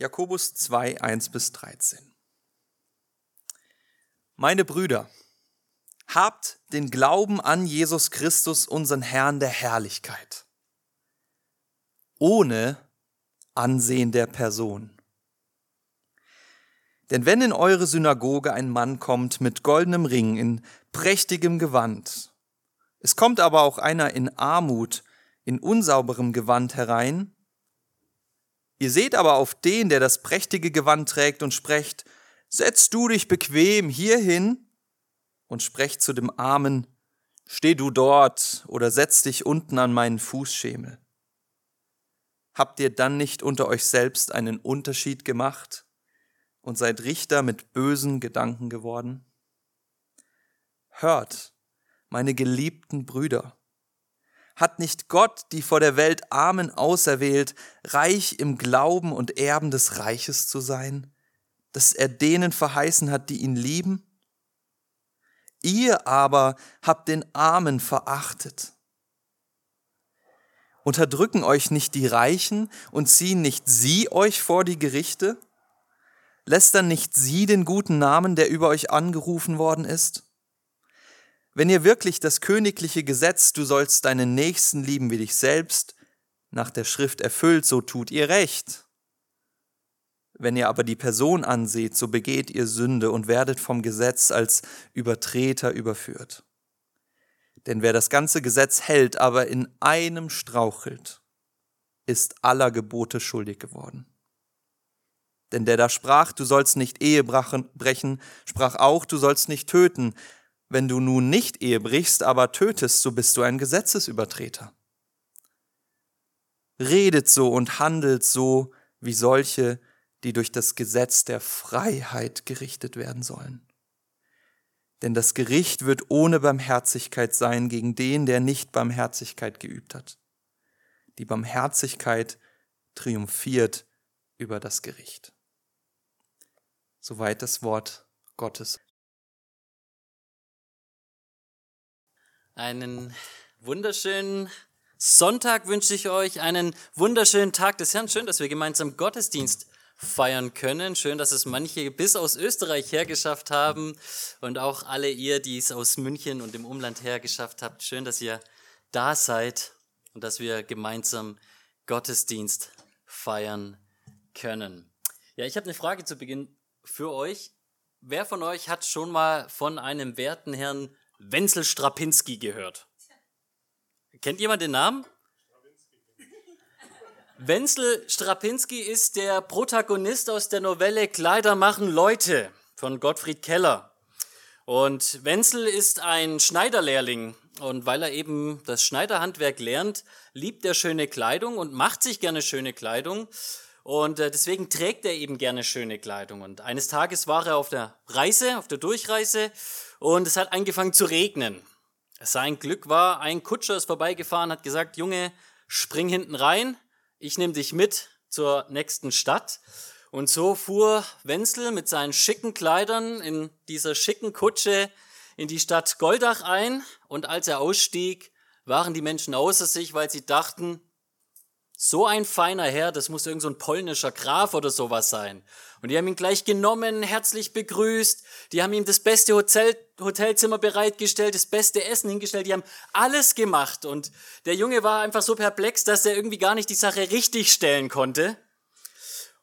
Jakobus 2, 1 bis 13. Meine Brüder, habt den Glauben an Jesus Christus, unseren Herrn der Herrlichkeit, ohne Ansehen der Person. Denn wenn in eure Synagoge ein Mann kommt mit goldenem Ring in prächtigem Gewand, es kommt aber auch einer in Armut, in unsauberem Gewand herein, Ihr seht aber auf den, der das prächtige Gewand trägt und sprecht, setz du dich bequem hierhin und sprecht zu dem Armen, steh du dort oder setz dich unten an meinen Fußschemel. Habt ihr dann nicht unter euch selbst einen Unterschied gemacht und seid Richter mit bösen Gedanken geworden? Hört, meine geliebten Brüder, hat nicht Gott die vor der Welt Armen auserwählt, reich im Glauben und Erben des Reiches zu sein, dass er denen verheißen hat, die ihn lieben? Ihr aber habt den Armen verachtet. Unterdrücken euch nicht die Reichen und ziehen nicht sie euch vor die Gerichte? Lästern nicht sie den guten Namen, der über euch angerufen worden ist? Wenn ihr wirklich das königliche Gesetz, du sollst deinen Nächsten lieben wie dich selbst, nach der Schrift erfüllt, so tut ihr recht. Wenn ihr aber die Person anseht, so begeht ihr Sünde und werdet vom Gesetz als Übertreter überführt. Denn wer das ganze Gesetz hält, aber in einem strauchelt, ist aller Gebote schuldig geworden. Denn der da sprach, du sollst nicht Ehe brechen, sprach auch, du sollst nicht töten. Wenn du nun nicht Ehe brichst, aber tötest, so bist du ein Gesetzesübertreter. Redet so und handelt so wie solche, die durch das Gesetz der Freiheit gerichtet werden sollen. Denn das Gericht wird ohne Barmherzigkeit sein gegen den, der nicht Barmherzigkeit geübt hat. Die Barmherzigkeit triumphiert über das Gericht. Soweit das Wort Gottes. Einen wunderschönen Sonntag wünsche ich euch, einen wunderschönen Tag des Herrn. Schön, dass wir gemeinsam Gottesdienst feiern können. Schön, dass es manche bis aus Österreich hergeschafft haben und auch alle ihr, die es aus München und dem Umland hergeschafft habt. Schön, dass ihr da seid und dass wir gemeinsam Gottesdienst feiern können. Ja, ich habe eine Frage zu Beginn für euch. Wer von euch hat schon mal von einem werten Herrn Wenzel Strapinski gehört. Kennt jemand den Namen? Wenzel Strapinski ist der Protagonist aus der Novelle Kleider machen Leute von Gottfried Keller. Und Wenzel ist ein Schneiderlehrling und weil er eben das Schneiderhandwerk lernt, liebt er schöne Kleidung und macht sich gerne schöne Kleidung. Und äh, deswegen trägt er eben gerne schöne Kleidung. Und eines Tages war er auf der Reise, auf der Durchreise und es hat angefangen zu regnen. Sein Glück war, ein Kutscher ist vorbeigefahren, hat gesagt, Junge, spring hinten rein, ich nehme dich mit zur nächsten Stadt. Und so fuhr Wenzel mit seinen schicken Kleidern in dieser schicken Kutsche in die Stadt Goldach ein. Und als er ausstieg, waren die Menschen außer sich, weil sie dachten, so ein feiner Herr, das muss irgend so ein polnischer Graf oder sowas sein. Und die haben ihn gleich genommen, herzlich begrüßt, die haben ihm das beste Hotel, Hotelzimmer bereitgestellt, das beste Essen hingestellt, die haben alles gemacht. Und der Junge war einfach so perplex, dass er irgendwie gar nicht die Sache richtig stellen konnte.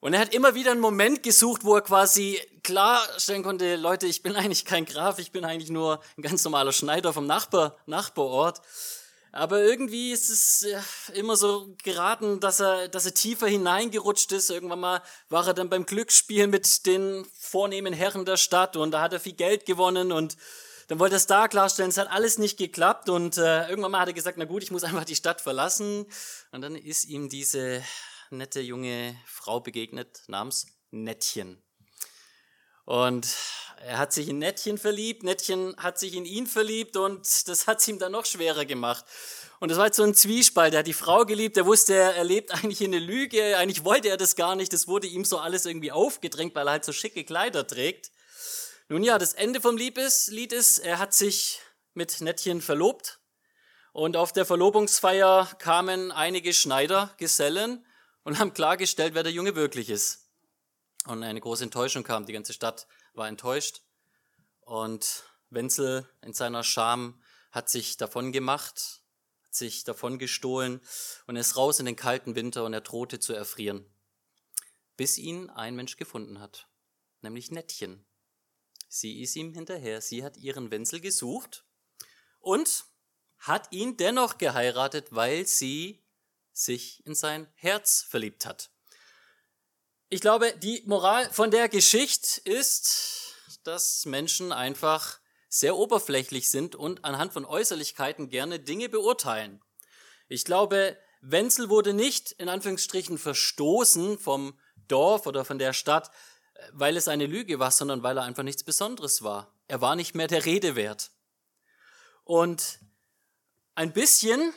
Und er hat immer wieder einen Moment gesucht, wo er quasi klarstellen konnte, Leute, ich bin eigentlich kein Graf, ich bin eigentlich nur ein ganz normaler Schneider vom Nachbar, Nachbarort. Aber irgendwie ist es ja, immer so geraten, dass er, dass er tiefer hineingerutscht ist. Irgendwann mal war er dann beim Glücksspiel mit den vornehmen Herren der Stadt und da hat er viel Geld gewonnen und dann wollte er es da klarstellen, es hat alles nicht geklappt und äh, irgendwann mal hat er gesagt, na gut, ich muss einfach die Stadt verlassen. Und dann ist ihm diese nette junge Frau begegnet namens Nettchen. Und er hat sich in Nettchen verliebt, Nettchen hat sich in ihn verliebt und das hat es ihm dann noch schwerer gemacht. Und das war jetzt so ein Zwiespalt. Er hat die Frau geliebt, er wusste, er lebt eigentlich in eine Lüge, eigentlich wollte er das gar nicht, das wurde ihm so alles irgendwie aufgedrängt, weil er halt so schicke Kleider trägt. Nun ja, das Ende vom Lied ist, er hat sich mit Nettchen verlobt und auf der Verlobungsfeier kamen einige Schneidergesellen und haben klargestellt, wer der Junge wirklich ist. und eine große Enttäuschung kam. Die ganze Stadt war enttäuscht und Wenzel in seiner Scham hat sich davon gemacht, hat sich davon gestohlen und ist raus in den kalten Winter und er drohte zu erfrieren, bis ihn ein Mensch gefunden hat, nämlich Nettchen. Sie ist ihm hinterher, sie hat ihren Wenzel gesucht und hat ihn dennoch geheiratet, weil sie sich in sein Herz verliebt hat. Ich glaube, die Moral von der Geschichte ist, dass Menschen einfach sehr oberflächlich sind und anhand von Äußerlichkeiten gerne Dinge beurteilen. Ich glaube, Wenzel wurde nicht in Anführungsstrichen verstoßen vom Dorf oder von der Stadt, weil es eine Lüge war, sondern weil er einfach nichts Besonderes war. Er war nicht mehr der Rede wert. Und ein bisschen,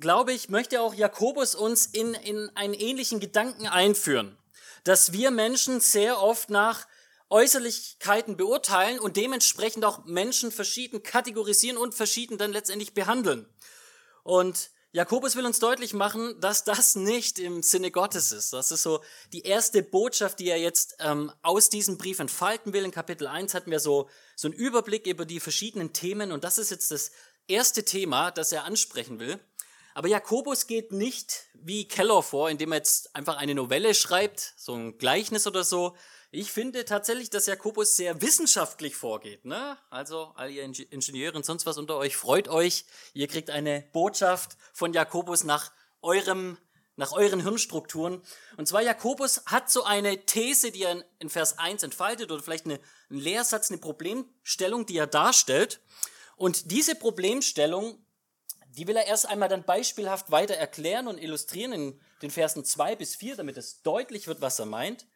glaube ich, möchte auch Jakobus uns in, in einen ähnlichen Gedanken einführen, dass wir Menschen sehr oft nach Äußerlichkeiten beurteilen und dementsprechend auch Menschen verschieden kategorisieren und verschieden dann letztendlich behandeln. Und Jakobus will uns deutlich machen, dass das nicht im Sinne Gottes ist. Das ist so die erste Botschaft, die er jetzt ähm, aus diesem Brief entfalten will. In Kapitel 1 hatten wir so, so einen Überblick über die verschiedenen Themen und das ist jetzt das erste Thema, das er ansprechen will. Aber Jakobus geht nicht wie Keller vor, indem er jetzt einfach eine Novelle schreibt, so ein Gleichnis oder so, ich finde tatsächlich, dass Jakobus sehr wissenschaftlich vorgeht. Ne? Also all ihr Ingenieure und sonst was unter euch, freut euch. Ihr kriegt eine Botschaft von Jakobus nach eurem nach euren Hirnstrukturen. Und zwar Jakobus hat so eine These, die er in Vers 1 entfaltet oder vielleicht eine, einen Lehrsatz, eine Problemstellung, die er darstellt. Und diese Problemstellung, die will er erst einmal dann beispielhaft weiter erklären und illustrieren in den Versen 2 bis 4, damit es deutlich wird, was er meint.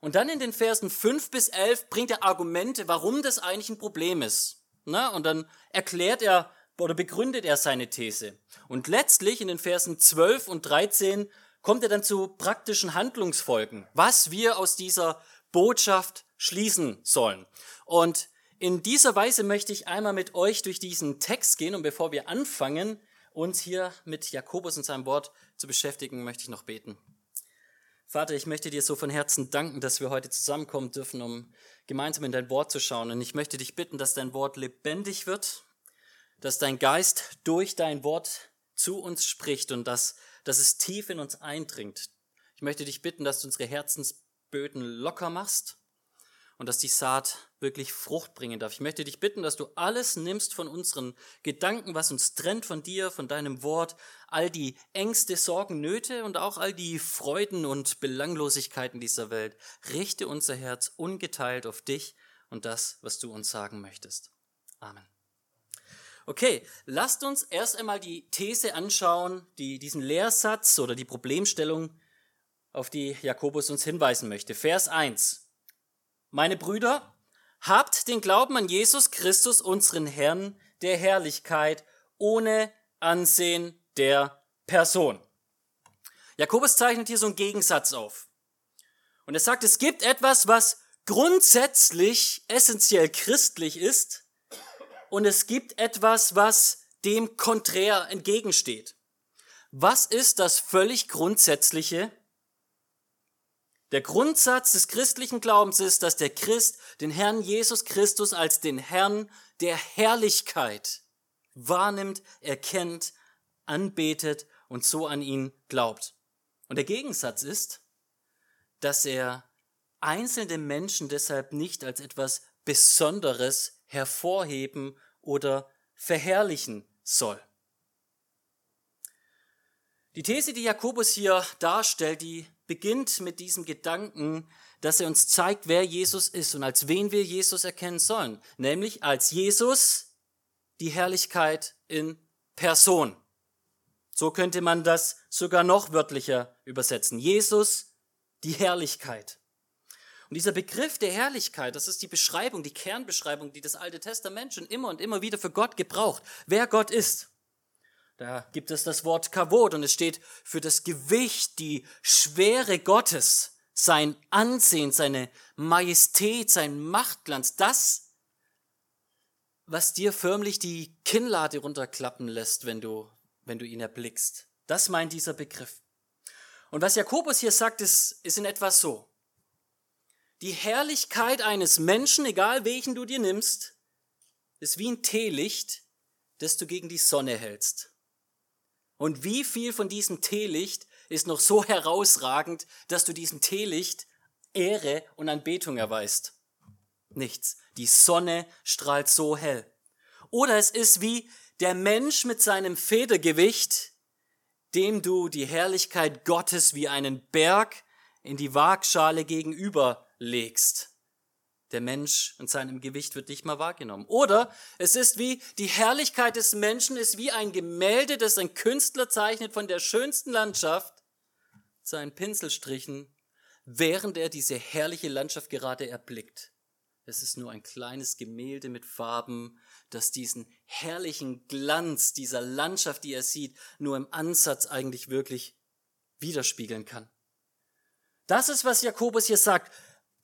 Und dann in den Versen 5 bis 11 bringt er Argumente, warum das eigentlich ein Problem ist. Na, und dann erklärt er oder begründet er seine These. Und letztlich in den Versen 12 und 13 kommt er dann zu praktischen Handlungsfolgen, was wir aus dieser Botschaft schließen sollen. Und in dieser Weise möchte ich einmal mit euch durch diesen Text gehen und bevor wir anfangen, uns hier mit Jakobus und seinem Wort zu beschäftigen, möchte ich noch beten. Vater, ich möchte dir so von Herzen danken, dass wir heute zusammenkommen dürfen, um gemeinsam in dein Wort zu schauen. Und ich möchte dich bitten, dass dein Wort lebendig wird, dass dein Geist durch dein Wort zu uns spricht und dass, dass es tief in uns eindringt. Ich möchte dich bitten, dass du unsere Herzensböden locker machst und dass die Saat wirklich Frucht bringen darf. Ich möchte dich bitten, dass du alles nimmst von unseren Gedanken, was uns trennt von dir, von deinem Wort, all die Ängste, Sorgen, Nöte und auch all die Freuden und Belanglosigkeiten dieser Welt. Richte unser Herz ungeteilt auf dich und das, was du uns sagen möchtest. Amen. Okay, lasst uns erst einmal die These anschauen, die, diesen Lehrsatz oder die Problemstellung, auf die Jakobus uns hinweisen möchte. Vers 1. Meine Brüder, habt den Glauben an Jesus Christus, unseren Herrn der Herrlichkeit, ohne Ansehen der Person. Jakobus zeichnet hier so einen Gegensatz auf. Und er sagt, es gibt etwas, was grundsätzlich essentiell christlich ist, und es gibt etwas, was dem konträr entgegensteht. Was ist das völlig Grundsätzliche der Grundsatz des christlichen Glaubens ist, dass der Christ den Herrn Jesus Christus als den Herrn der Herrlichkeit wahrnimmt, erkennt, anbetet und so an ihn glaubt. Und der Gegensatz ist, dass er einzelne Menschen deshalb nicht als etwas Besonderes hervorheben oder verherrlichen soll. Die These, die Jakobus hier darstellt, die beginnt mit diesem Gedanken, dass er uns zeigt, wer Jesus ist und als wen wir Jesus erkennen sollen. Nämlich als Jesus die Herrlichkeit in Person. So könnte man das sogar noch wörtlicher übersetzen. Jesus, die Herrlichkeit. Und dieser Begriff der Herrlichkeit, das ist die Beschreibung, die Kernbeschreibung, die das Alte Testament schon immer und immer wieder für Gott gebraucht. Wer Gott ist. Da gibt es das Wort Kavod und es steht für das Gewicht, die Schwere Gottes, sein Ansehen, seine Majestät, sein Machtglanz, das, was dir förmlich die Kinnlade runterklappen lässt, wenn du, wenn du ihn erblickst. Das meint dieser Begriff. Und was Jakobus hier sagt, ist, ist in etwas so. die Herrlichkeit eines Menschen, egal welchen du dir nimmst, ist wie ein Teelicht, das du gegen die Sonne hältst. Und wie viel von diesem Teelicht ist noch so herausragend, dass du diesem Teelicht Ehre und Anbetung erweist? Nichts. Die Sonne strahlt so hell. Oder es ist wie der Mensch mit seinem Federgewicht, dem du die Herrlichkeit Gottes wie einen Berg in die Waagschale gegenüber legst. Der Mensch und seinem Gewicht wird nicht mal wahrgenommen. Oder es ist wie die Herrlichkeit des Menschen ist wie ein Gemälde, das ein Künstler zeichnet von der schönsten Landschaft, seinen Pinselstrichen, während er diese herrliche Landschaft gerade erblickt. Es ist nur ein kleines Gemälde mit Farben, das diesen herrlichen Glanz dieser Landschaft, die er sieht, nur im Ansatz eigentlich wirklich widerspiegeln kann. Das ist, was Jakobus hier sagt.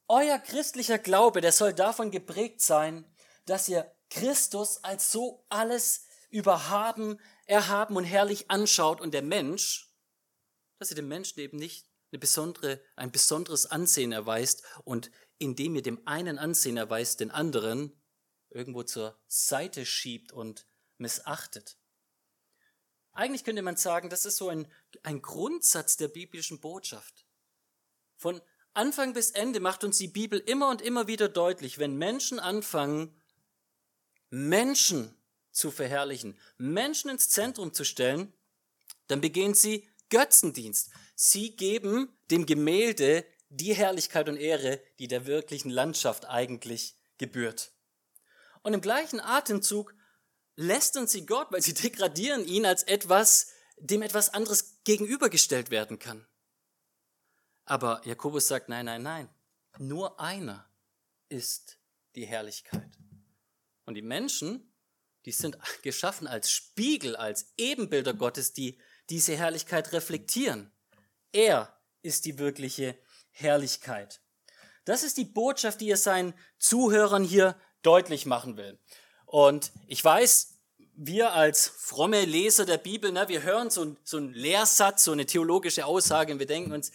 Euer christlicher Glaube, der soll davon geprägt sein, dass ihr Christus als so alles überhaben, erhaben und herrlich anschaut und der Mensch, dass ihr dem Menschen eben nicht eine besondere, ein besonderes Ansehen erweist und indem ihr dem einen Ansehen erweist, den anderen irgendwo zur Seite schiebt und missachtet. Eigentlich könnte man sagen, das ist so ein, ein Grundsatz der biblischen Botschaft. Von Anfang bis Ende macht uns die Bibel immer und immer wieder deutlich, wenn Menschen anfangen, Menschen zu verherrlichen, Menschen ins Zentrum zu stellen, dann begehen sie Götzendienst. Sie geben dem Gemälde die Herrlichkeit und Ehre, die der wirklichen Landschaft eigentlich gebührt. Und im gleichen Atemzug lästern sie Gott, weil sie degradieren ihn als etwas, dem etwas anderes gegenübergestellt werden kann. Aber Jakobus sagt, nein, nein, nein, nur einer ist die Herrlichkeit. Und die Menschen, die sind geschaffen als Spiegel, als Ebenbilder Gottes, die diese Herrlichkeit reflektieren. Er ist die wirkliche Herrlichkeit. Das ist die Botschaft, die er seinen Zuhörern hier deutlich machen will. Und ich weiß, wir als fromme Leser der Bibel, ne, wir hören so, so einen Lehrsatz, so eine theologische Aussage und wir denken uns,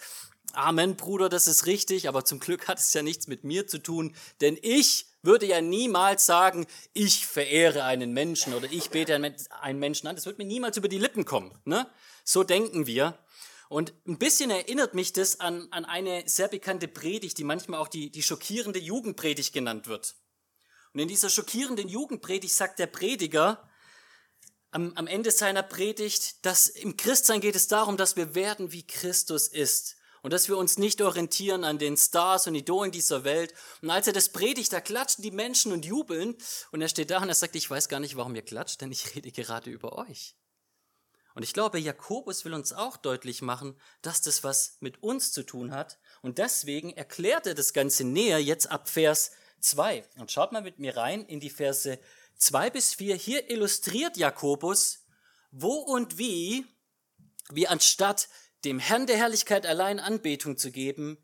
Amen, Bruder, das ist richtig, aber zum Glück hat es ja nichts mit mir zu tun, denn ich würde ja niemals sagen, ich verehre einen Menschen oder ich bete einen Menschen an. Das wird mir niemals über die Lippen kommen. Ne? So denken wir. Und ein bisschen erinnert mich das an, an eine sehr bekannte Predigt, die manchmal auch die, die schockierende Jugendpredigt genannt wird. Und in dieser schockierenden Jugendpredigt sagt der Prediger am, am Ende seiner Predigt, dass im Christsein geht es darum, dass wir werden, wie Christus ist. Und dass wir uns nicht orientieren an den Stars und Idolen dieser Welt. Und als er das predigt, da klatschen die Menschen und jubeln. Und er steht da und er sagt, ich weiß gar nicht, warum ihr klatscht, denn ich rede gerade über euch. Und ich glaube, Jakobus will uns auch deutlich machen, dass das was mit uns zu tun hat. Und deswegen erklärt er das Ganze näher jetzt ab Vers 2. Und schaut mal mit mir rein in die Verse 2 bis 4. Hier illustriert Jakobus, wo und wie wir anstatt dem Herrn der Herrlichkeit allein Anbetung zu geben,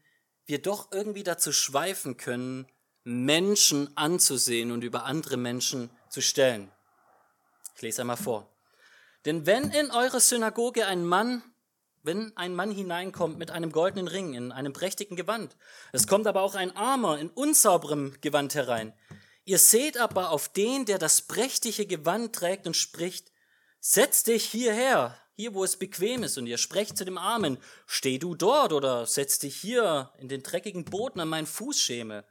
wir doch irgendwie dazu schweifen können, Menschen anzusehen und über andere Menschen zu stellen. Ich lese einmal vor. Denn wenn in eure Synagoge ein Mann wenn ein Mann hineinkommt mit einem goldenen Ring in einem prächtigen Gewand. Es kommt aber auch ein Armer in unsauberem Gewand herein. Ihr seht aber auf den, der das prächtige Gewand trägt und spricht, setz dich hierher, hier wo es bequem ist, und ihr sprecht zu dem Armen, steh du dort oder setz dich hier in den dreckigen Boden an meinen Fußschemel.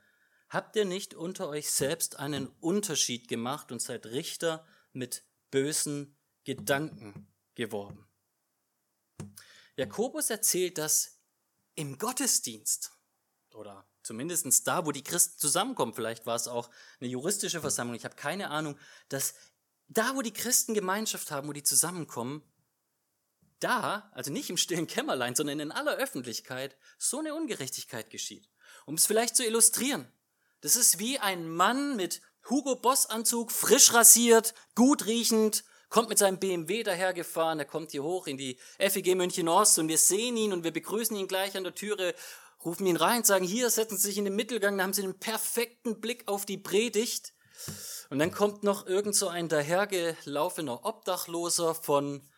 Habt ihr nicht unter euch selbst einen Unterschied gemacht und seid Richter mit bösen Gedanken geworden? Jakobus erzählt das im Gottesdienst oder zumindest da, wo die Christen zusammenkommen. Vielleicht war es auch eine juristische Versammlung. Ich habe keine Ahnung, dass da, wo die Christen Gemeinschaft haben, wo die zusammenkommen, da, also nicht im stillen Kämmerlein, sondern in aller Öffentlichkeit, so eine Ungerechtigkeit geschieht. Um es vielleicht zu illustrieren. Das ist wie ein Mann mit Hugo Boss Anzug, frisch rasiert, gut riechend, kommt mit seinem BMW dahergefahren, er kommt hier hoch in die FEG München Ost und wir sehen ihn und wir begrüßen ihn gleich an der Türe, rufen ihn rein, sagen, hier, setzen Sie sich in den Mittelgang, dann haben Sie einen perfekten Blick auf die Predigt. Und dann kommt noch irgend so ein dahergelaufener Obdachloser von,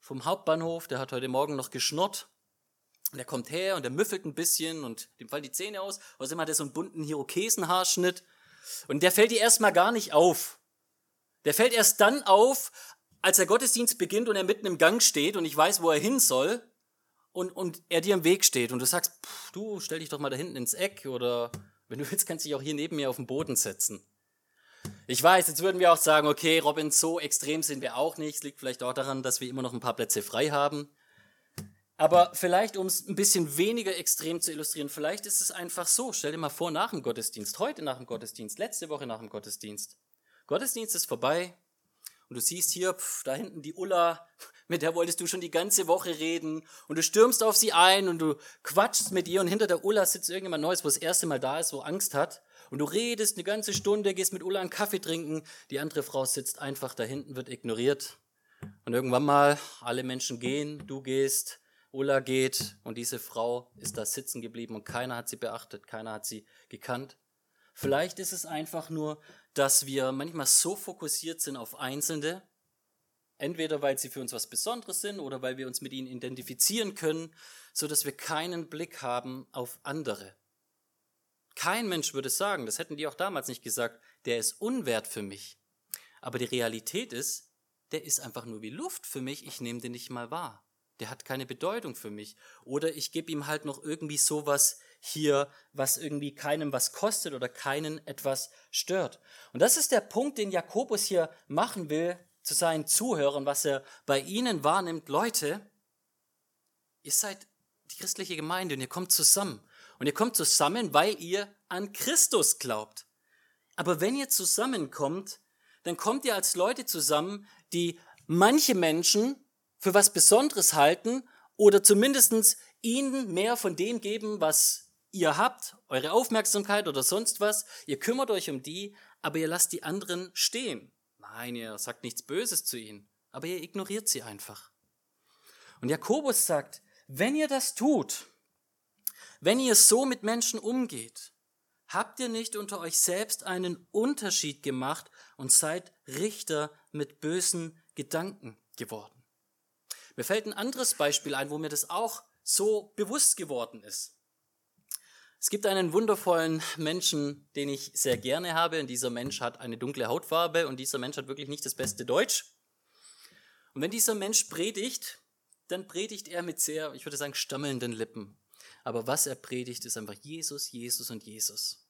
vom Hauptbahnhof, der hat heute Morgen noch geschnurrt. Und er kommt her und er müffelt ein bisschen und dem fallen die Zähne aus. Außerdem hat er so einen bunten Hirokesenhaarschnitt. Und der fällt dir erstmal gar nicht auf. Der fällt erst dann auf, als der Gottesdienst beginnt und er mitten im Gang steht und ich weiß, wo er hin soll und, und er dir im Weg steht und du sagst, pff, du stell dich doch mal da hinten ins Eck oder wenn du willst, kannst du dich auch hier neben mir auf den Boden setzen. Ich weiß, jetzt würden wir auch sagen, okay, Robin, so extrem sind wir auch nicht. Es liegt vielleicht auch daran, dass wir immer noch ein paar Plätze frei haben. Aber vielleicht, um es ein bisschen weniger extrem zu illustrieren, vielleicht ist es einfach so. Stell dir mal vor, nach dem Gottesdienst, heute nach dem Gottesdienst, letzte Woche nach dem Gottesdienst. Gottesdienst ist vorbei und du siehst hier, pf, da hinten die Ulla, mit der wolltest du schon die ganze Woche reden und du stürmst auf sie ein und du quatschst mit ihr und hinter der Ulla sitzt irgendjemand Neues, wo das erste Mal da ist, wo Angst hat und du redest eine ganze Stunde, gehst mit Ulla einen Kaffee trinken, die andere Frau sitzt einfach da hinten, wird ignoriert und irgendwann mal alle Menschen gehen, du gehst, Ulla geht und diese Frau ist da sitzen geblieben und keiner hat sie beachtet, keiner hat sie gekannt. Vielleicht ist es einfach nur, dass wir manchmal so fokussiert sind auf Einzelne, entweder weil sie für uns was Besonderes sind oder weil wir uns mit ihnen identifizieren können, so dass wir keinen Blick haben auf andere. Kein Mensch würde sagen, das hätten die auch damals nicht gesagt, der ist unwert für mich. Aber die Realität ist, der ist einfach nur wie Luft für mich, ich nehme den nicht mal wahr. Der hat keine Bedeutung für mich. Oder ich gebe ihm halt noch irgendwie sowas hier, was irgendwie keinem was kostet oder keinen etwas stört. Und das ist der Punkt, den Jakobus hier machen will zu seinen Zuhörern, was er bei ihnen wahrnimmt. Leute, ihr seid die christliche Gemeinde und ihr kommt zusammen. Und ihr kommt zusammen, weil ihr an Christus glaubt. Aber wenn ihr zusammenkommt, dann kommt ihr als Leute zusammen, die manche Menschen für was Besonderes halten oder zumindestens ihnen mehr von dem geben, was ihr habt, eure Aufmerksamkeit oder sonst was. Ihr kümmert euch um die, aber ihr lasst die anderen stehen. Nein, ihr sagt nichts Böses zu ihnen, aber ihr ignoriert sie einfach. Und Jakobus sagt, wenn ihr das tut, wenn ihr so mit Menschen umgeht, habt ihr nicht unter euch selbst einen Unterschied gemacht und seid Richter mit bösen Gedanken geworden. Mir fällt ein anderes Beispiel ein, wo mir das auch so bewusst geworden ist. Es gibt einen wundervollen Menschen, den ich sehr gerne habe, und dieser Mensch hat eine dunkle Hautfarbe und dieser Mensch hat wirklich nicht das beste Deutsch. Und wenn dieser Mensch predigt, dann predigt er mit sehr, ich würde sagen, stammelnden Lippen. Aber was er predigt, ist einfach Jesus, Jesus und Jesus.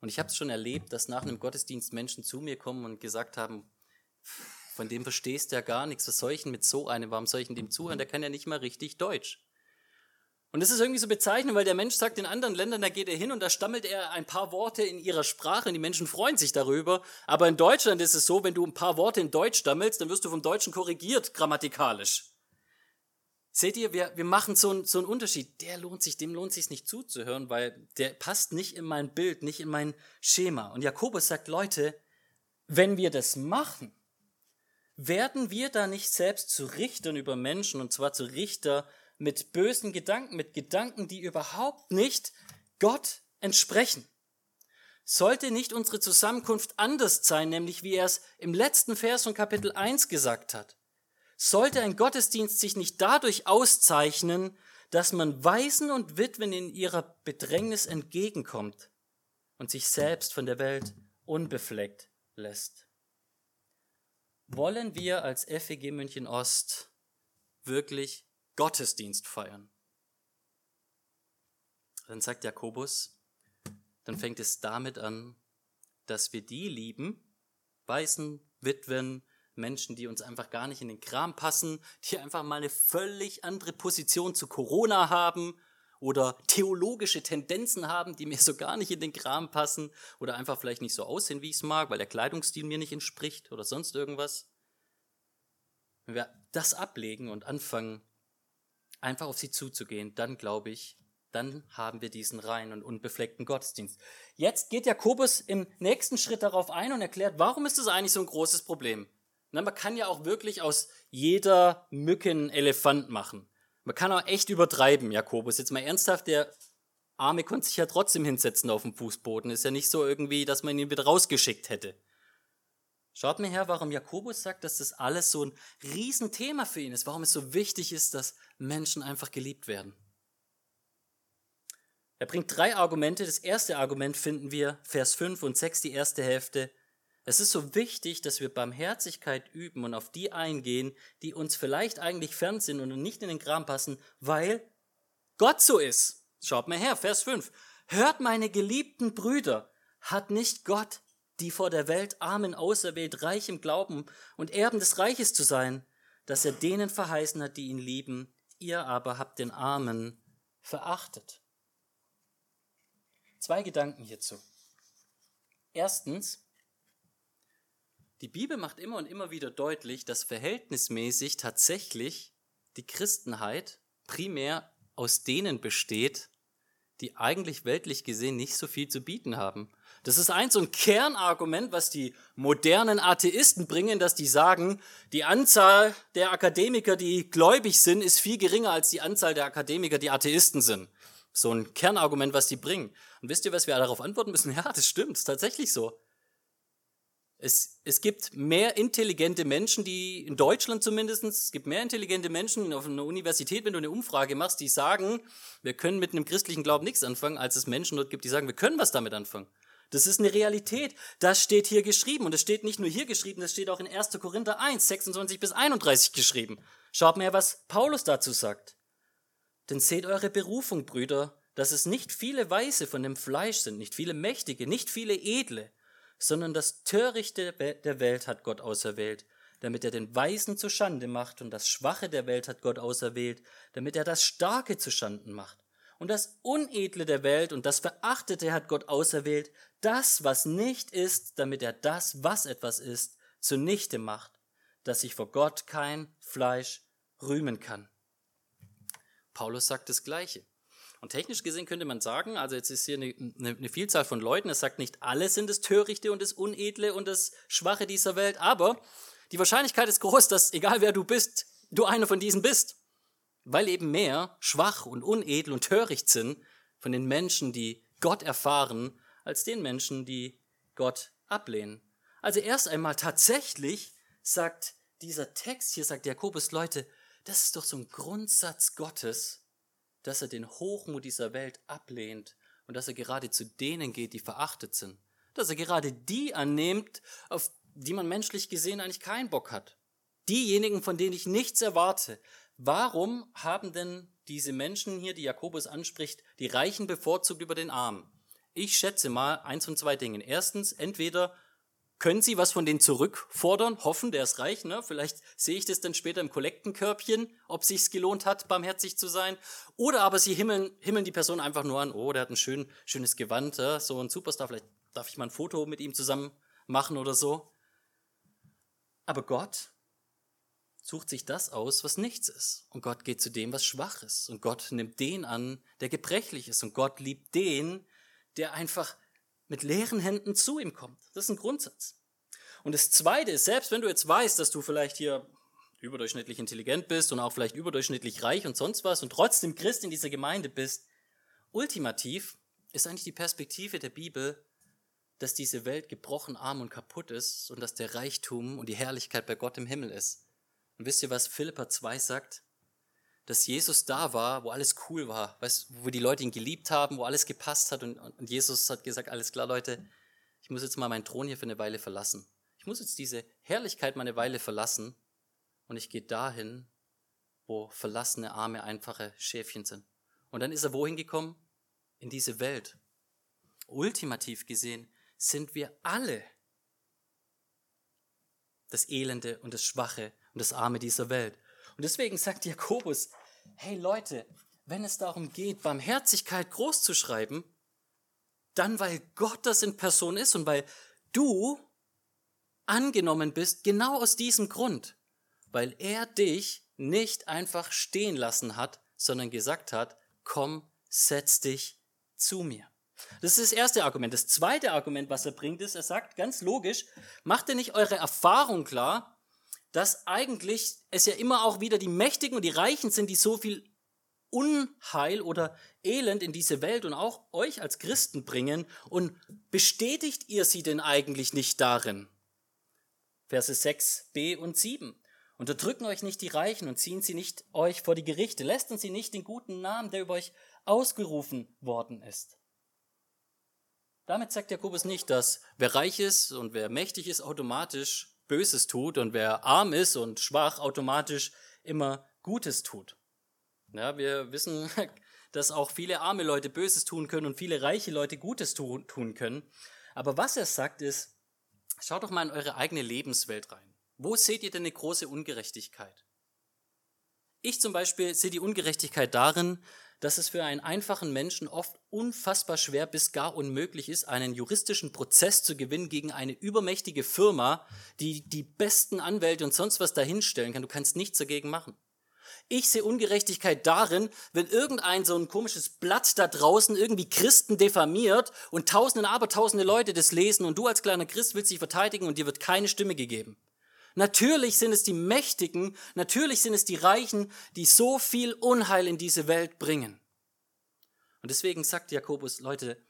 Und ich habe es schon erlebt, dass nach einem Gottesdienst Menschen zu mir kommen und gesagt haben, von dem verstehst du ja gar nichts. Was soll ich denn mit so einem? Warum soll ich dem zuhören? Der kann ja nicht mal richtig Deutsch. Und das ist irgendwie so bezeichnend, weil der Mensch sagt, in anderen Ländern, da geht er hin und da stammelt er ein paar Worte in ihrer Sprache und die Menschen freuen sich darüber. Aber in Deutschland ist es so, wenn du ein paar Worte in Deutsch stammelst, dann wirst du vom Deutschen korrigiert grammatikalisch. Seht ihr, wir, wir machen so, ein, so einen Unterschied. Der lohnt sich, dem lohnt sich nicht zuzuhören, weil der passt nicht in mein Bild, nicht in mein Schema. Und Jakobus sagt, Leute, wenn wir das machen, werden wir da nicht selbst zu Richtern über Menschen, und zwar zu Richter mit bösen Gedanken, mit Gedanken, die überhaupt nicht Gott entsprechen? Sollte nicht unsere Zusammenkunft anders sein, nämlich wie er es im letzten Vers von Kapitel 1 gesagt hat? Sollte ein Gottesdienst sich nicht dadurch auszeichnen, dass man Waisen und Witwen in ihrer Bedrängnis entgegenkommt und sich selbst von der Welt unbefleckt lässt? wollen wir als FEG München Ost wirklich Gottesdienst feiern? Dann sagt Jakobus, dann fängt es damit an, dass wir die lieben, Weißen, Witwen, Menschen, die uns einfach gar nicht in den Kram passen, die einfach mal eine völlig andere Position zu Corona haben oder theologische Tendenzen haben, die mir so gar nicht in den Kram passen oder einfach vielleicht nicht so aussehen, wie ich es mag, weil der Kleidungsstil mir nicht entspricht oder sonst irgendwas. Wenn wir das ablegen und anfangen, einfach auf sie zuzugehen, dann glaube ich, dann haben wir diesen reinen und unbefleckten Gottesdienst. Jetzt geht Jakobus im nächsten Schritt darauf ein und erklärt, warum ist das eigentlich so ein großes Problem? Na, man kann ja auch wirklich aus jeder Mücke einen Elefant machen. Man kann auch echt übertreiben, Jakobus. Jetzt mal ernsthaft, der Arme konnte sich ja trotzdem hinsetzen auf dem Fußboden. Ist ja nicht so irgendwie, dass man ihn wieder rausgeschickt hätte. Schaut mir her, warum Jakobus sagt, dass das alles so ein Riesenthema für ihn ist, warum es so wichtig ist, dass Menschen einfach geliebt werden. Er bringt drei Argumente. Das erste Argument finden wir, Vers 5 und 6, die erste Hälfte. Es ist so wichtig, dass wir Barmherzigkeit üben und auf die eingehen, die uns vielleicht eigentlich fern sind und nicht in den Kram passen, weil Gott so ist. Schaut mal her, Vers 5. Hört meine geliebten Brüder, hat nicht Gott die vor der Welt Armen auserwählt, reich im Glauben und Erben des Reiches zu sein, dass er denen verheißen hat, die ihn lieben, ihr aber habt den Armen verachtet. Zwei Gedanken hierzu. Erstens, die Bibel macht immer und immer wieder deutlich, dass verhältnismäßig tatsächlich die Christenheit primär aus denen besteht, die eigentlich weltlich gesehen nicht so viel zu bieten haben. Das ist eins so ein Kernargument, was die modernen Atheisten bringen, dass die sagen, die Anzahl der Akademiker, die gläubig sind, ist viel geringer als die Anzahl der Akademiker, die Atheisten sind. So ein Kernargument, was die bringen. Und wisst ihr, was wir darauf antworten müssen? Ja, das stimmt, ist tatsächlich so. Es, es gibt mehr intelligente Menschen, die in Deutschland zumindest, es gibt mehr intelligente Menschen auf einer Universität, wenn du eine Umfrage machst, die sagen, wir können mit einem christlichen Glauben nichts anfangen, als es Menschen dort gibt, die sagen, wir können was damit anfangen. Das ist eine Realität. Das steht hier geschrieben. Und es steht nicht nur hier geschrieben, das steht auch in 1. Korinther 1, 26 bis 31 geschrieben. Schaut mal, was Paulus dazu sagt. Denn seht eure Berufung, Brüder, dass es nicht viele Weise von dem Fleisch sind, nicht viele Mächtige, nicht viele Edle, sondern das Törichte der Welt hat Gott auserwählt, damit er den Weisen zu Schande macht, und das Schwache der Welt hat Gott auserwählt, damit er das Starke zu Schanden macht. Und das Unedle der Welt und das Verachtete hat Gott auserwählt, das, was nicht ist, damit er das, was etwas ist, zunichte macht, dass sich vor Gott kein Fleisch rühmen kann. Paulus sagt das Gleiche. Und technisch gesehen könnte man sagen, also jetzt ist hier eine, eine, Vielzahl von Leuten, es sagt nicht, alle sind das Törichte und das Unedle und das Schwache dieser Welt, aber die Wahrscheinlichkeit ist groß, dass egal wer du bist, du einer von diesen bist. Weil eben mehr schwach und unedel und töricht sind von den Menschen, die Gott erfahren, als den Menschen, die Gott ablehnen. Also erst einmal tatsächlich sagt dieser Text hier, sagt Jakobus, Leute, das ist doch so ein Grundsatz Gottes, dass er den Hochmut dieser Welt ablehnt und dass er gerade zu denen geht, die verachtet sind. Dass er gerade die annimmt, auf die man menschlich gesehen eigentlich keinen Bock hat. Diejenigen, von denen ich nichts erwarte. Warum haben denn diese Menschen hier, die Jakobus anspricht, die Reichen bevorzugt über den Armen? Ich schätze mal eins von zwei Dingen. Erstens, entweder können Sie was von denen zurückfordern, hoffen, der ist reich, ne? Vielleicht sehe ich das dann später im Kollektenkörbchen, ob sich's gelohnt hat, barmherzig zu sein. Oder aber Sie himmeln, himmeln die Person einfach nur an, oh, der hat ein schön, schönes Gewand, ja? so ein Superstar, vielleicht darf ich mal ein Foto mit ihm zusammen machen oder so. Aber Gott sucht sich das aus, was nichts ist. Und Gott geht zu dem, was schwach ist. Und Gott nimmt den an, der gebrechlich ist. Und Gott liebt den, der einfach mit leeren Händen zu ihm kommt. Das ist ein Grundsatz. Und das Zweite ist, selbst wenn du jetzt weißt, dass du vielleicht hier überdurchschnittlich intelligent bist und auch vielleicht überdurchschnittlich reich und sonst was und trotzdem Christ in dieser Gemeinde bist, ultimativ ist eigentlich die Perspektive der Bibel, dass diese Welt gebrochen, arm und kaputt ist und dass der Reichtum und die Herrlichkeit bei Gott im Himmel ist. Und wisst ihr, was Philippa 2 sagt? Dass Jesus da war, wo alles cool war, weißt, wo die Leute ihn geliebt haben, wo alles gepasst hat und, und Jesus hat gesagt, alles klar, Leute, ich muss jetzt mal meinen Thron hier für eine Weile verlassen. Ich muss jetzt diese Herrlichkeit mal eine Weile verlassen und ich gehe dahin, wo verlassene, arme, einfache Schäfchen sind. Und dann ist er wohin gekommen? In diese Welt. Ultimativ gesehen sind wir alle das Elende und das Schwache und das Arme dieser Welt. Und deswegen sagt Jakobus, hey Leute, wenn es darum geht, Barmherzigkeit groß zu schreiben, dann weil Gott das in Person ist und weil du angenommen bist, genau aus diesem Grund, weil er dich nicht einfach stehen lassen hat, sondern gesagt hat, komm, setz dich zu mir. Das ist das erste Argument. Das zweite Argument, was er bringt, ist, er sagt ganz logisch, macht ihr nicht eure Erfahrung klar, dass eigentlich es ja immer auch wieder die Mächtigen und die Reichen sind, die so viel Unheil oder Elend in diese Welt und auch euch als Christen bringen. Und bestätigt ihr sie denn eigentlich nicht darin? Verse 6b und 7. Unterdrücken euch nicht die Reichen und ziehen sie nicht euch vor die Gerichte. Lästern sie nicht den guten Namen, der über euch ausgerufen worden ist. Damit sagt Jakobus nicht, dass wer reich ist und wer mächtig ist, automatisch Böses tut und wer arm ist und schwach, automatisch immer Gutes tut. Ja, wir wissen, dass auch viele arme Leute Böses tun können und viele reiche Leute Gutes tun, tun können. Aber was er sagt ist, schaut doch mal in eure eigene Lebenswelt rein. Wo seht ihr denn eine große Ungerechtigkeit? Ich zum Beispiel sehe die Ungerechtigkeit darin, dass es für einen einfachen Menschen oft unfassbar schwer bis gar unmöglich ist, einen juristischen Prozess zu gewinnen gegen eine übermächtige Firma, die die besten Anwälte und sonst was dahinstellen kann. Du kannst nichts dagegen machen. Ich sehe Ungerechtigkeit darin, wenn irgendein so ein komisches Blatt da draußen irgendwie Christen diffamiert und tausende, abertausende Leute das lesen und du als kleiner Christ willst dich verteidigen und dir wird keine Stimme gegeben. Natürlich sind es die Mächtigen, natürlich sind es die Reichen, die so viel Unheil in diese Welt bringen. Und deswegen sagt Jakobus, Leute,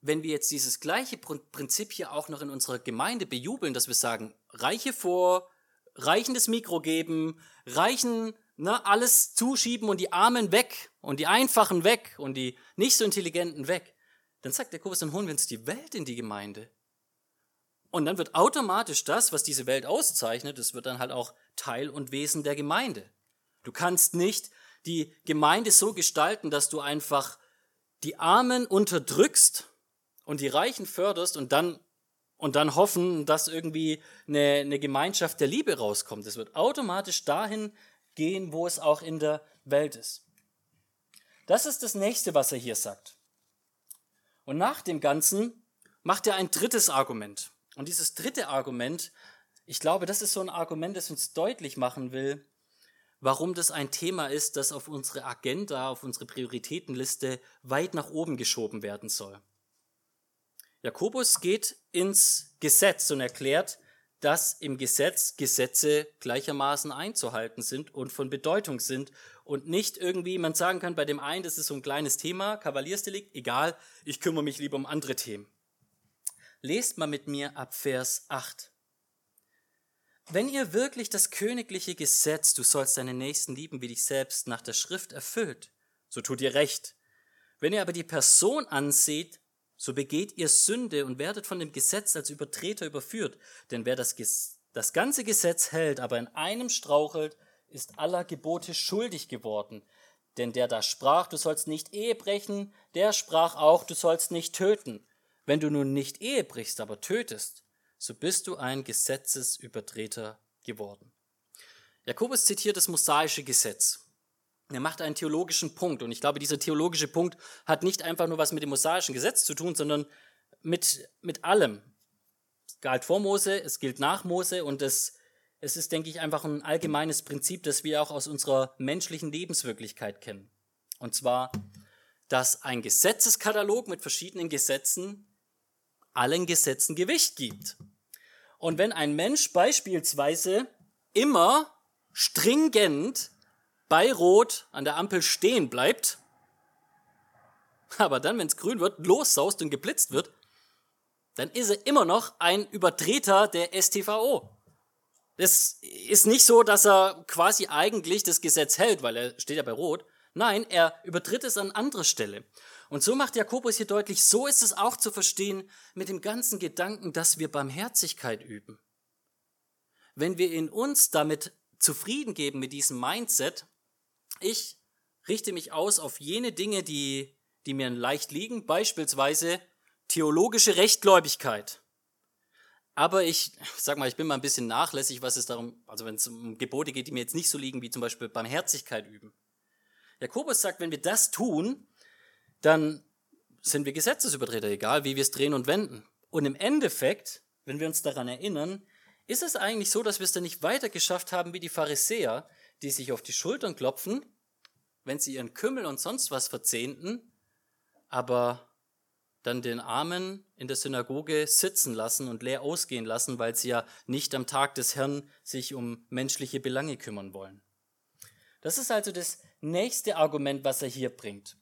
wenn wir jetzt dieses gleiche Prinzip hier auch noch in unserer Gemeinde bejubeln, dass wir sagen, Reiche vor, Reichen das Mikro geben, Reichen ne, alles zuschieben und die Armen weg und die Einfachen weg und die nicht so Intelligenten weg, dann sagt Kurs, dann holen wir uns die Welt in die Gemeinde. Und dann wird automatisch das, was diese Welt auszeichnet, das wird dann halt auch Teil und Wesen der Gemeinde. Du kannst nicht die Gemeinde so gestalten, dass du einfach die Armen unterdrückst und die Reichen förderst und dann und dann hoffen, dass irgendwie eine, eine Gemeinschaft der Liebe rauskommt. Es wird automatisch dahin gehen, wo es auch in der Welt ist. Das ist das nächste, was er hier sagt. Und nach dem Ganzen macht er ein drittes Argument. Und dieses dritte Argument, ich glaube, das ist so ein Argument, das uns deutlich machen will, warum das ein Thema ist, das auf unsere Agenda, auf unsere Prioritätenliste weit nach oben geschoben werden soll. Jakobus geht ins Gesetz und erklärt, dass im Gesetz Gesetze gleichermaßen einzuhalten sind und von Bedeutung sind und nicht irgendwie man sagen kann, bei dem einen, das ist so ein kleines Thema, Kavaliersdelikt, egal, ich kümmere mich lieber um andere Themen. Lest mal mit mir ab Vers 8. Wenn ihr wirklich das königliche Gesetz, du sollst deinen Nächsten lieben wie dich selbst, nach der Schrift erfüllt, so tut ihr recht. Wenn ihr aber die Person anseht, so begeht ihr Sünde und werdet von dem Gesetz als Übertreter überführt. Denn wer das, das ganze Gesetz hält, aber in einem strauchelt, ist aller Gebote schuldig geworden. Denn der da sprach, du sollst nicht Ehe brechen, der sprach auch, du sollst nicht töten. Wenn du nun nicht Ehe brichst, aber tötest, so bist du ein Gesetzesübertreter geworden. Jakobus zitiert das mosaische Gesetz. Er macht einen theologischen Punkt. Und ich glaube, dieser theologische Punkt hat nicht einfach nur was mit dem mosaischen Gesetz zu tun, sondern mit, mit allem. Es galt vor Mose, es gilt nach Mose und es, es ist, denke ich, einfach ein allgemeines Prinzip, das wir auch aus unserer menschlichen Lebenswirklichkeit kennen. Und zwar, dass ein Gesetzeskatalog mit verschiedenen Gesetzen allen Gesetzen Gewicht gibt. Und wenn ein Mensch beispielsweise immer stringent bei Rot an der Ampel stehen bleibt, aber dann, wenn es grün wird, lossaust und geblitzt wird, dann ist er immer noch ein Übertreter der STVO. Es ist nicht so, dass er quasi eigentlich das Gesetz hält, weil er steht ja bei Rot. Nein, er übertritt es an anderer Stelle. Und so macht Jakobus hier deutlich, so ist es auch zu verstehen mit dem ganzen Gedanken, dass wir Barmherzigkeit üben. Wenn wir in uns damit zufrieden geben mit diesem Mindset, ich richte mich aus auf jene Dinge, die, die mir leicht liegen, beispielsweise theologische Rechtgläubigkeit. Aber ich sag mal, ich bin mal ein bisschen nachlässig, was es darum, also wenn es um Gebote geht, die mir jetzt nicht so liegen, wie zum Beispiel Barmherzigkeit üben. Jakobus sagt, wenn wir das tun, dann sind wir Gesetzesübertreter, egal wie wir es drehen und wenden. Und im Endeffekt, wenn wir uns daran erinnern, ist es eigentlich so, dass wir es dann nicht weiter geschafft haben wie die Pharisäer, die sich auf die Schultern klopfen, wenn sie ihren Kümmel und sonst was verzehnten, aber dann den Armen in der Synagoge sitzen lassen und leer ausgehen lassen, weil sie ja nicht am Tag des Herrn sich um menschliche Belange kümmern wollen. Das ist also das nächste Argument, was er hier bringt.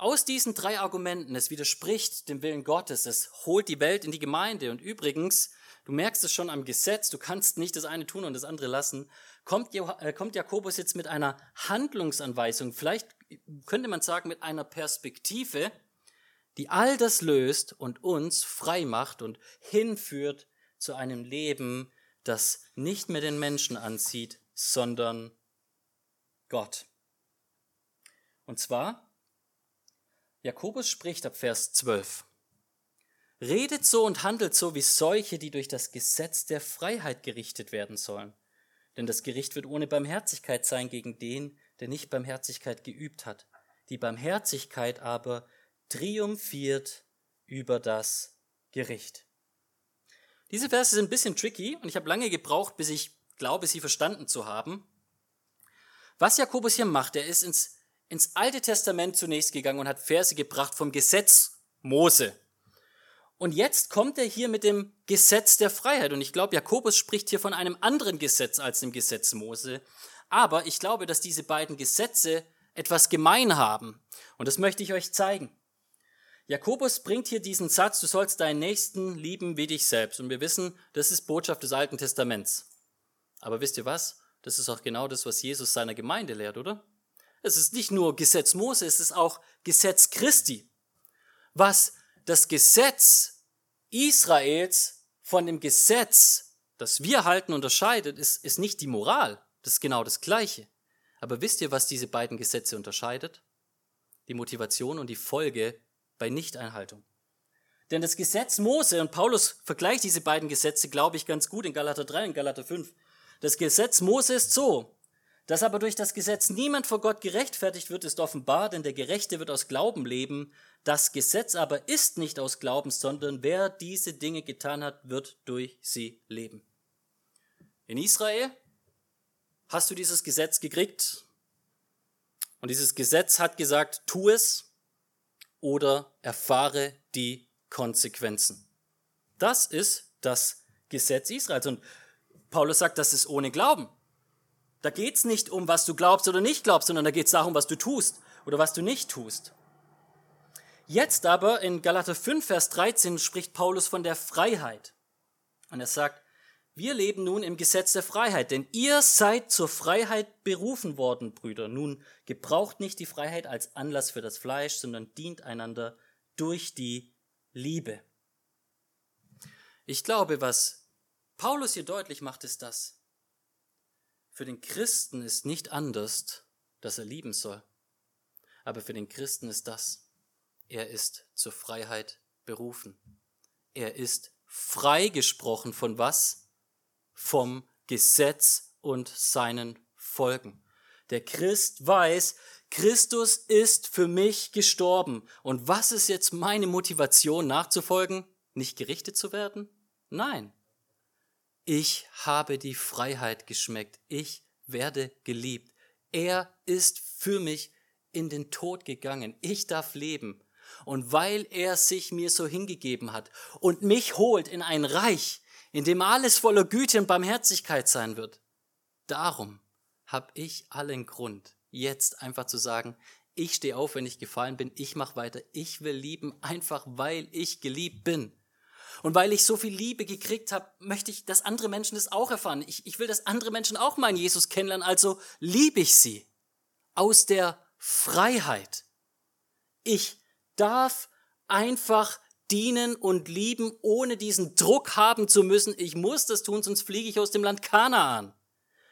Aus diesen drei Argumenten, es widerspricht dem Willen Gottes, es holt die Welt in die Gemeinde und übrigens, du merkst es schon am Gesetz, du kannst nicht das eine tun und das andere lassen, kommt, äh, kommt Jakobus jetzt mit einer Handlungsanweisung, vielleicht könnte man sagen mit einer Perspektive, die all das löst und uns frei macht und hinführt zu einem Leben, das nicht mehr den Menschen anzieht, sondern Gott. Und zwar, Jakobus spricht ab Vers 12. Redet so und handelt so wie solche, die durch das Gesetz der Freiheit gerichtet werden sollen. Denn das Gericht wird ohne Barmherzigkeit sein gegen den, der nicht Barmherzigkeit geübt hat. Die Barmherzigkeit aber triumphiert über das Gericht. Diese Verse sind ein bisschen tricky und ich habe lange gebraucht, bis ich glaube, sie verstanden zu haben. Was Jakobus hier macht, er ist ins, ins Alte Testament zunächst gegangen und hat Verse gebracht vom Gesetz Mose. Und jetzt kommt er hier mit dem Gesetz der Freiheit. Und ich glaube, Jakobus spricht hier von einem anderen Gesetz als dem Gesetz Mose. Aber ich glaube, dass diese beiden Gesetze etwas gemein haben. Und das möchte ich euch zeigen. Jakobus bringt hier diesen Satz, du sollst deinen Nächsten lieben wie dich selbst. Und wir wissen, das ist Botschaft des Alten Testaments. Aber wisst ihr was? Das ist auch genau das, was Jesus seiner Gemeinde lehrt, oder? Es ist nicht nur Gesetz Mose, es ist auch Gesetz Christi. Was das Gesetz Israels von dem Gesetz, das wir halten, unterscheidet, ist, ist nicht die Moral. Das ist genau das Gleiche. Aber wisst ihr, was diese beiden Gesetze unterscheidet? Die Motivation und die Folge bei Nichteinhaltung. Denn das Gesetz Mose, und Paulus vergleicht diese beiden Gesetze, glaube ich, ganz gut in Galater 3 und Galater 5. Das Gesetz Mose ist so, dass aber durch das Gesetz niemand vor Gott gerechtfertigt wird, ist offenbar, denn der Gerechte wird aus Glauben leben. Das Gesetz aber ist nicht aus Glauben, sondern wer diese Dinge getan hat, wird durch sie leben. In Israel hast du dieses Gesetz gekriegt und dieses Gesetz hat gesagt, tu es oder erfahre die Konsequenzen. Das ist das Gesetz Israels. Und Paulus sagt, das ist ohne Glauben. Da geht es nicht um, was du glaubst oder nicht glaubst, sondern da geht es darum, was du tust oder was du nicht tust. Jetzt aber in Galater 5, Vers 13 spricht Paulus von der Freiheit. Und er sagt, wir leben nun im Gesetz der Freiheit, denn ihr seid zur Freiheit berufen worden, Brüder. Nun gebraucht nicht die Freiheit als Anlass für das Fleisch, sondern dient einander durch die Liebe. Ich glaube, was Paulus hier deutlich macht, ist das. Für den Christen ist nicht anders, dass er lieben soll. Aber für den Christen ist das. Er ist zur Freiheit berufen. Er ist freigesprochen von was? vom Gesetz und seinen Folgen. Der Christ weiß, Christus ist für mich gestorben. Und was ist jetzt meine Motivation nachzufolgen? Nicht gerichtet zu werden? Nein. Ich habe die Freiheit geschmeckt. Ich werde geliebt. Er ist für mich in den Tod gegangen. Ich darf leben. Und weil er sich mir so hingegeben hat und mich holt in ein Reich, in dem alles voller Güte und Barmherzigkeit sein wird. Darum habe ich allen Grund, jetzt einfach zu sagen, ich stehe auf, wenn ich gefallen bin, ich mache weiter, ich will lieben, einfach weil ich geliebt bin. Und weil ich so viel Liebe gekriegt habe, möchte ich, dass andere Menschen das auch erfahren. Ich, ich will, dass andere Menschen auch meinen Jesus kennenlernen, also liebe ich sie aus der Freiheit. Ich darf einfach dienen und lieben, ohne diesen Druck haben zu müssen, ich muss das tun, sonst fliege ich aus dem Land Kanaan.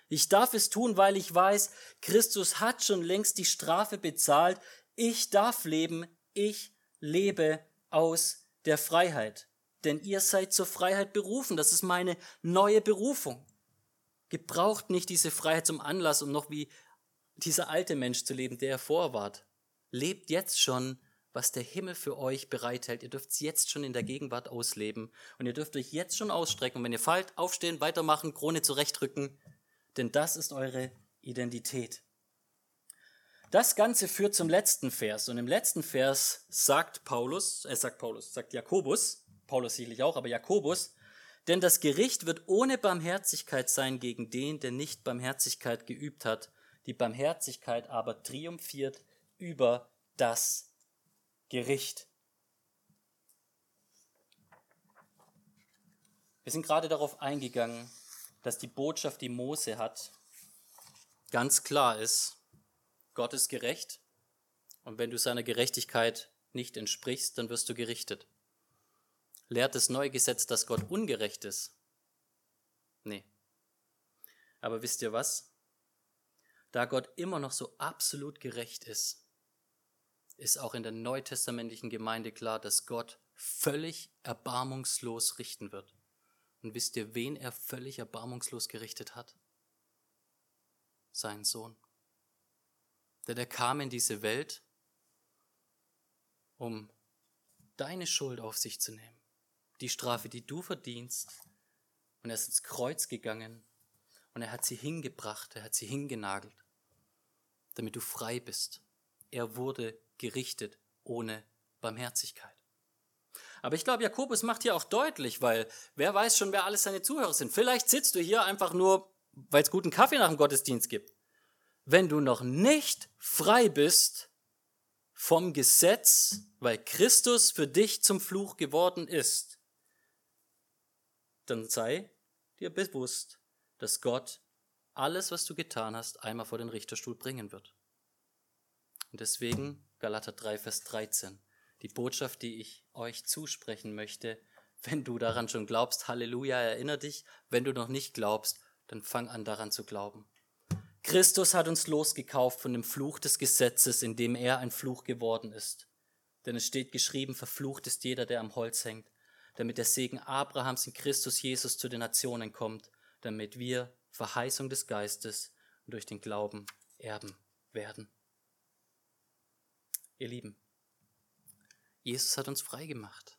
Ich darf es tun, weil ich weiß, Christus hat schon längst die Strafe bezahlt. Ich darf leben, ich lebe aus der Freiheit. Denn ihr seid zur Freiheit berufen. Das ist meine neue Berufung. Gebraucht nicht diese Freiheit zum Anlass, um noch wie dieser alte Mensch zu leben, der er vorwart. Lebt jetzt schon was der Himmel für euch bereithält. Ihr dürft es jetzt schon in der Gegenwart ausleben und ihr dürft euch jetzt schon ausstrecken. Und wenn ihr fallt, aufstehen, weitermachen, Krone zurechtrücken, denn das ist eure Identität. Das Ganze führt zum letzten Vers. Und im letzten Vers sagt Paulus, äh, sagt Paulus, sagt Jakobus, Paulus sicherlich auch, aber Jakobus, denn das Gericht wird ohne Barmherzigkeit sein gegen den, der nicht Barmherzigkeit geübt hat. Die Barmherzigkeit aber triumphiert über das Gericht. Wir sind gerade darauf eingegangen, dass die Botschaft, die Mose hat, ganz klar ist, Gott ist gerecht und wenn du seiner Gerechtigkeit nicht entsprichst, dann wirst du gerichtet. Lehrt das neue Gesetz, dass Gott ungerecht ist? Nee. Aber wisst ihr was? Da Gott immer noch so absolut gerecht ist, ist auch in der neutestamentlichen Gemeinde klar, dass Gott völlig erbarmungslos richten wird. Und wisst ihr, wen er völlig erbarmungslos gerichtet hat? Seinen Sohn. Denn er kam in diese Welt, um deine Schuld auf sich zu nehmen. Die Strafe, die du verdienst. Und er ist ins Kreuz gegangen und er hat sie hingebracht, er hat sie hingenagelt, damit du frei bist. Er wurde gerichtet ohne Barmherzigkeit. Aber ich glaube, Jakobus macht hier auch deutlich, weil wer weiß schon, wer alles seine Zuhörer sind. Vielleicht sitzt du hier einfach nur, weil es guten Kaffee nach dem Gottesdienst gibt. Wenn du noch nicht frei bist vom Gesetz, weil Christus für dich zum Fluch geworden ist, dann sei dir bewusst, dass Gott alles, was du getan hast, einmal vor den Richterstuhl bringen wird. Und deswegen Galater 3, Vers 13. Die Botschaft, die ich euch zusprechen möchte, wenn du daran schon glaubst, Halleluja, erinnere dich. Wenn du noch nicht glaubst, dann fang an daran zu glauben. Christus hat uns losgekauft von dem Fluch des Gesetzes, in dem er ein Fluch geworden ist. Denn es steht geschrieben, verflucht ist jeder, der am Holz hängt, damit der Segen Abrahams in Christus Jesus zu den Nationen kommt, damit wir Verheißung des Geistes durch den Glauben erben werden. Ihr Lieben, Jesus hat uns frei gemacht.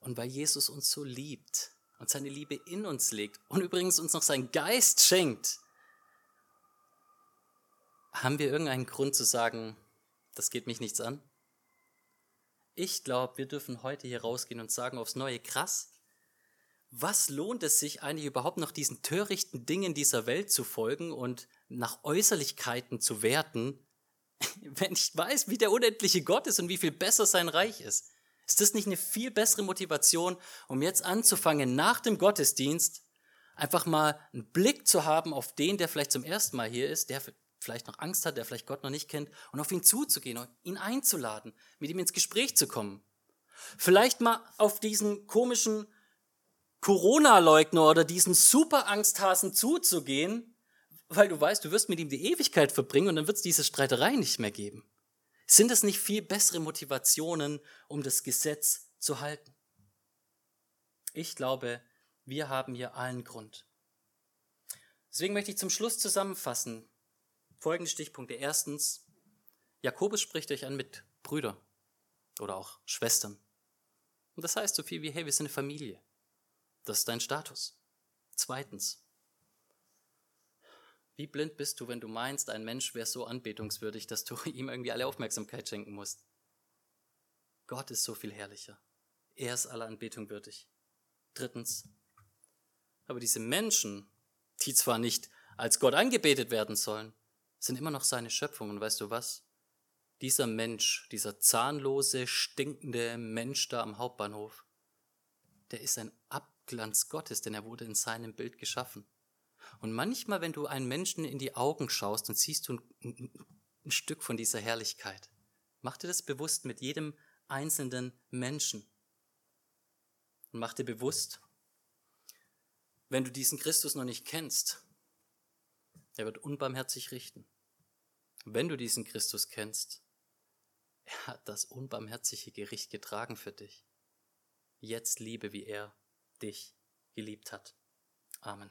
Und weil Jesus uns so liebt und seine Liebe in uns legt und übrigens uns noch seinen Geist schenkt, haben wir irgendeinen Grund zu sagen, das geht mich nichts an? Ich glaube, wir dürfen heute hier rausgehen und sagen aufs Neue, krass, was lohnt es sich eigentlich überhaupt noch diesen törichten Dingen dieser Welt zu folgen und nach Äußerlichkeiten zu werten, wenn ich weiß, wie der unendliche Gott ist und wie viel besser sein Reich ist? Ist das nicht eine viel bessere Motivation, um jetzt anzufangen, nach dem Gottesdienst einfach mal einen Blick zu haben auf den, der vielleicht zum ersten Mal hier ist, der vielleicht noch Angst hat, der vielleicht Gott noch nicht kennt, und auf ihn zuzugehen und ihn einzuladen, mit ihm ins Gespräch zu kommen. Vielleicht mal auf diesen komischen Corona-Leugner oder diesen Super-Angsthasen zuzugehen, weil du weißt, du wirst mit ihm die Ewigkeit verbringen und dann wird es diese Streiterei nicht mehr geben. Sind das nicht viel bessere Motivationen, um das Gesetz zu halten? Ich glaube, wir haben hier allen Grund. Deswegen möchte ich zum Schluss zusammenfassen, folgende Stichpunkte. Erstens, Jakobus spricht euch an mit Brüder oder auch Schwestern. Und das heißt so viel wie, hey, wir sind eine Familie. Das ist dein Status. Zweitens, wie blind bist du, wenn du meinst, ein Mensch wäre so anbetungswürdig, dass du ihm irgendwie alle Aufmerksamkeit schenken musst? Gott ist so viel herrlicher. Er ist aller Anbetung würdig. Drittens, aber diese Menschen, die zwar nicht als Gott angebetet werden sollen, sind immer noch seine Schöpfung. Und weißt du was? Dieser Mensch, dieser zahnlose, stinkende Mensch da am Hauptbahnhof, der ist ein Abglanz Gottes, denn er wurde in seinem Bild geschaffen. Und manchmal, wenn du einen Menschen in die Augen schaust, dann siehst du ein, ein Stück von dieser Herrlichkeit. Mach dir das bewusst mit jedem einzelnen Menschen. Und mach dir bewusst, wenn du diesen Christus noch nicht kennst, er wird unbarmherzig richten. Wenn du diesen Christus kennst, er hat das unbarmherzige Gericht getragen für dich. Jetzt liebe, wie er dich geliebt hat. Amen.